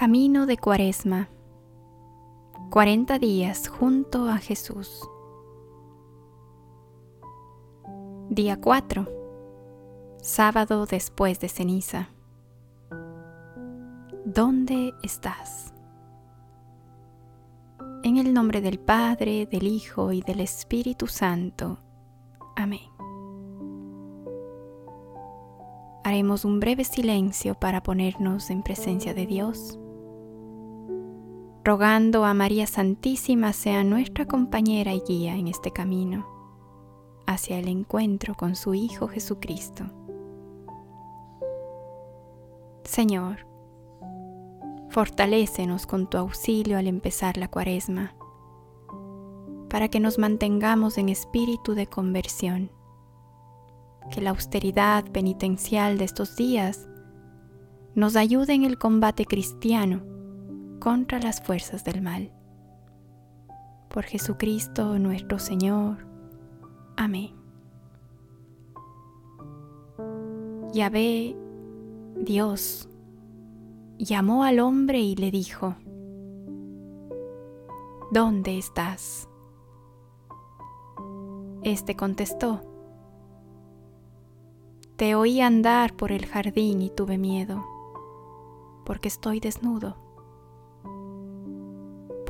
Camino de Cuaresma. 40 días junto a Jesús. Día 4. Sábado después de ceniza. ¿Dónde estás? En el nombre del Padre, del Hijo y del Espíritu Santo. Amén. Haremos un breve silencio para ponernos en presencia de Dios rogando a María Santísima sea nuestra compañera y guía en este camino hacia el encuentro con su Hijo Jesucristo. Señor, fortalécenos con tu auxilio al empezar la cuaresma, para que nos mantengamos en espíritu de conversión, que la austeridad penitencial de estos días nos ayude en el combate cristiano contra las fuerzas del mal. Por Jesucristo nuestro Señor. Amén. Yahvé, Dios, llamó al hombre y le dijo, ¿Dónde estás? Este contestó, Te oí andar por el jardín y tuve miedo, porque estoy desnudo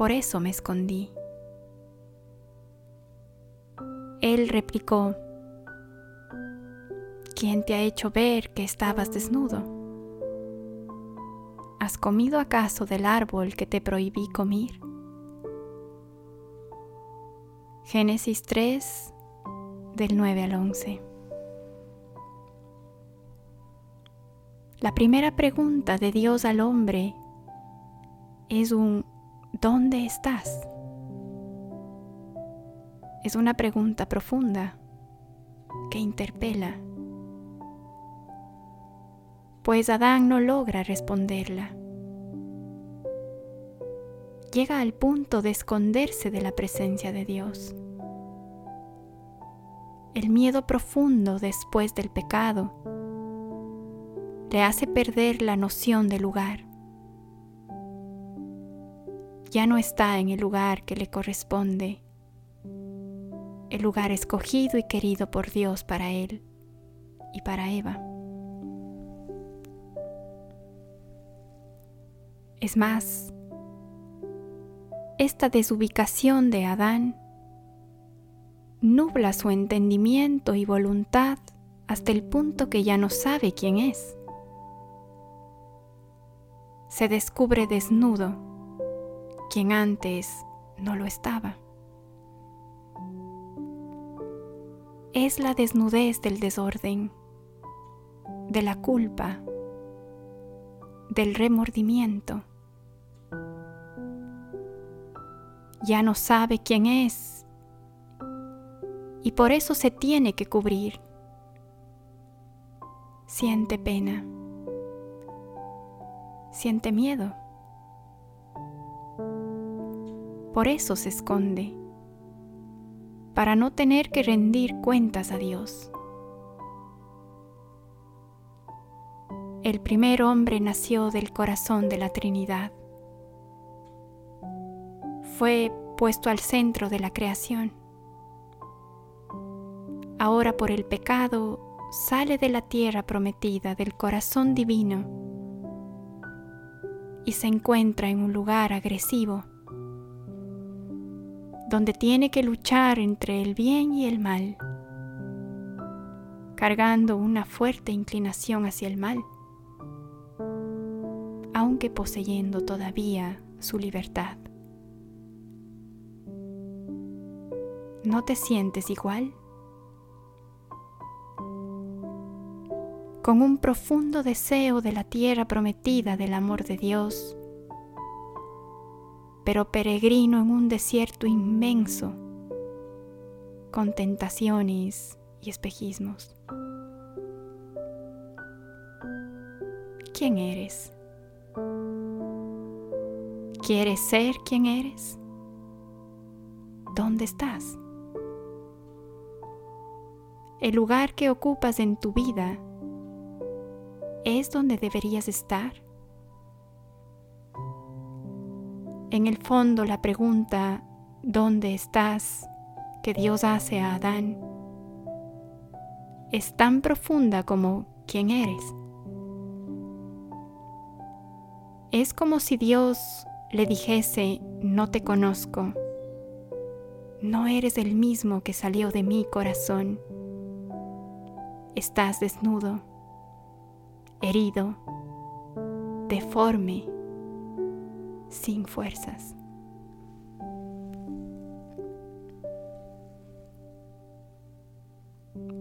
por eso me escondí. Él replicó, ¿quién te ha hecho ver que estabas desnudo? ¿Has comido acaso del árbol que te prohibí comer? Génesis 3, del 9 al 11. La primera pregunta de Dios al hombre es un ¿Dónde estás? Es una pregunta profunda que interpela, pues Adán no logra responderla. Llega al punto de esconderse de la presencia de Dios. El miedo profundo después del pecado le hace perder la noción del lugar ya no está en el lugar que le corresponde, el lugar escogido y querido por Dios para él y para Eva. Es más, esta desubicación de Adán nubla su entendimiento y voluntad hasta el punto que ya no sabe quién es. Se descubre desnudo quien antes no lo estaba. Es la desnudez del desorden, de la culpa, del remordimiento. Ya no sabe quién es y por eso se tiene que cubrir. Siente pena, siente miedo por eso se esconde, para no tener que rendir cuentas a Dios. El primer hombre nació del corazón de la Trinidad. Fue puesto al centro de la creación. Ahora por el pecado sale de la tierra prometida, del corazón divino, y se encuentra en un lugar agresivo donde tiene que luchar entre el bien y el mal, cargando una fuerte inclinación hacia el mal, aunque poseyendo todavía su libertad. ¿No te sientes igual? Con un profundo deseo de la tierra prometida del amor de Dios, pero peregrino en un desierto inmenso, con tentaciones y espejismos. ¿Quién eres? ¿Quieres ser quien eres? ¿Dónde estás? El lugar que ocupas en tu vida es donde deberías estar. En el fondo la pregunta ¿dónde estás? que Dios hace a Adán es tan profunda como quién eres. Es como si Dios le dijese, no te conozco, no eres el mismo que salió de mi corazón, estás desnudo, herido, deforme, sin fuerzas.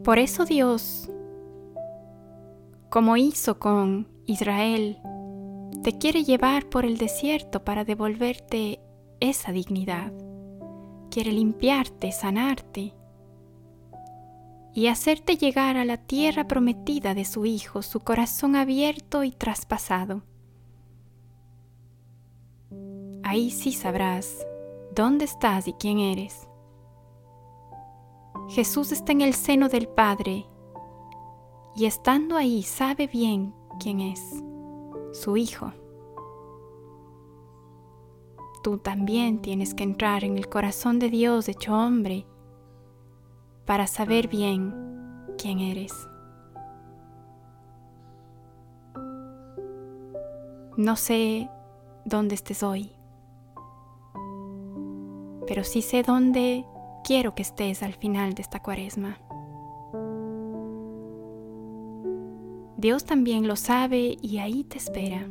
Por eso Dios, como hizo con Israel, te quiere llevar por el desierto para devolverte esa dignidad. Quiere limpiarte, sanarte y hacerte llegar a la tierra prometida de su Hijo, su corazón abierto y traspasado. Ahí sí sabrás dónde estás y quién eres. Jesús está en el seno del Padre y estando ahí sabe bien quién es, su Hijo. Tú también tienes que entrar en el corazón de Dios hecho hombre para saber bien quién eres. No sé dónde estés hoy, pero sí sé dónde quiero que estés al final de esta cuaresma. Dios también lo sabe y ahí te espera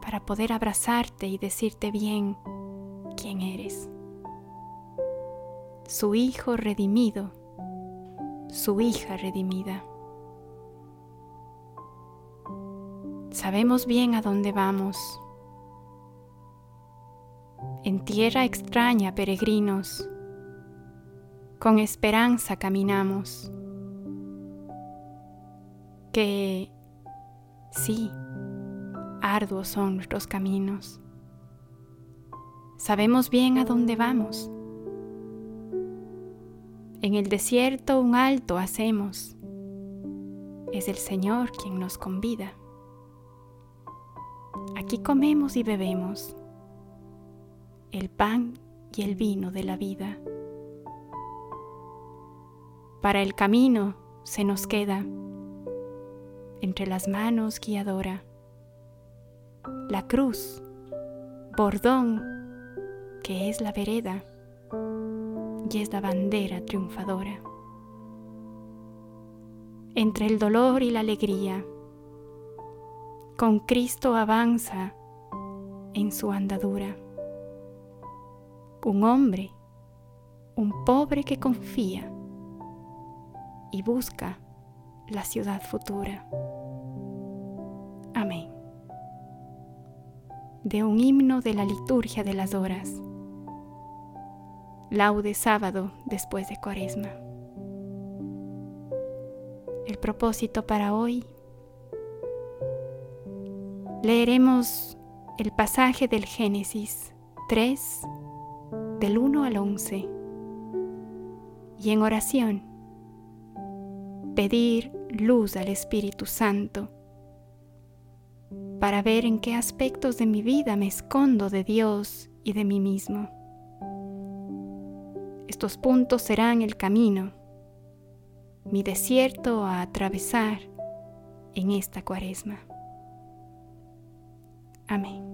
para poder abrazarte y decirte bien quién eres. Su hijo redimido, su hija redimida. Sabemos bien a dónde vamos en tierra extraña, peregrinos, con esperanza caminamos. Que sí, arduos son nuestros caminos. Sabemos bien a dónde vamos. En el desierto un alto hacemos. Es el Señor quien nos convida. Aquí comemos y bebemos el pan y el vino de la vida. Para el camino se nos queda entre las manos guiadora la cruz, bordón, que es la vereda y es la bandera triunfadora. Entre el dolor y la alegría, con Cristo avanza en su andadura un hombre, un pobre que confía y busca la ciudad futura. Amén. De un himno de la liturgia de las horas. Laude sábado después de Cuaresma. El propósito para hoy. Leeremos el pasaje del Génesis 3 del 1 al 11. Y en oración, pedir luz al Espíritu Santo para ver en qué aspectos de mi vida me escondo de Dios y de mí mismo. Estos puntos serán el camino, mi desierto a atravesar en esta cuaresma. Amén.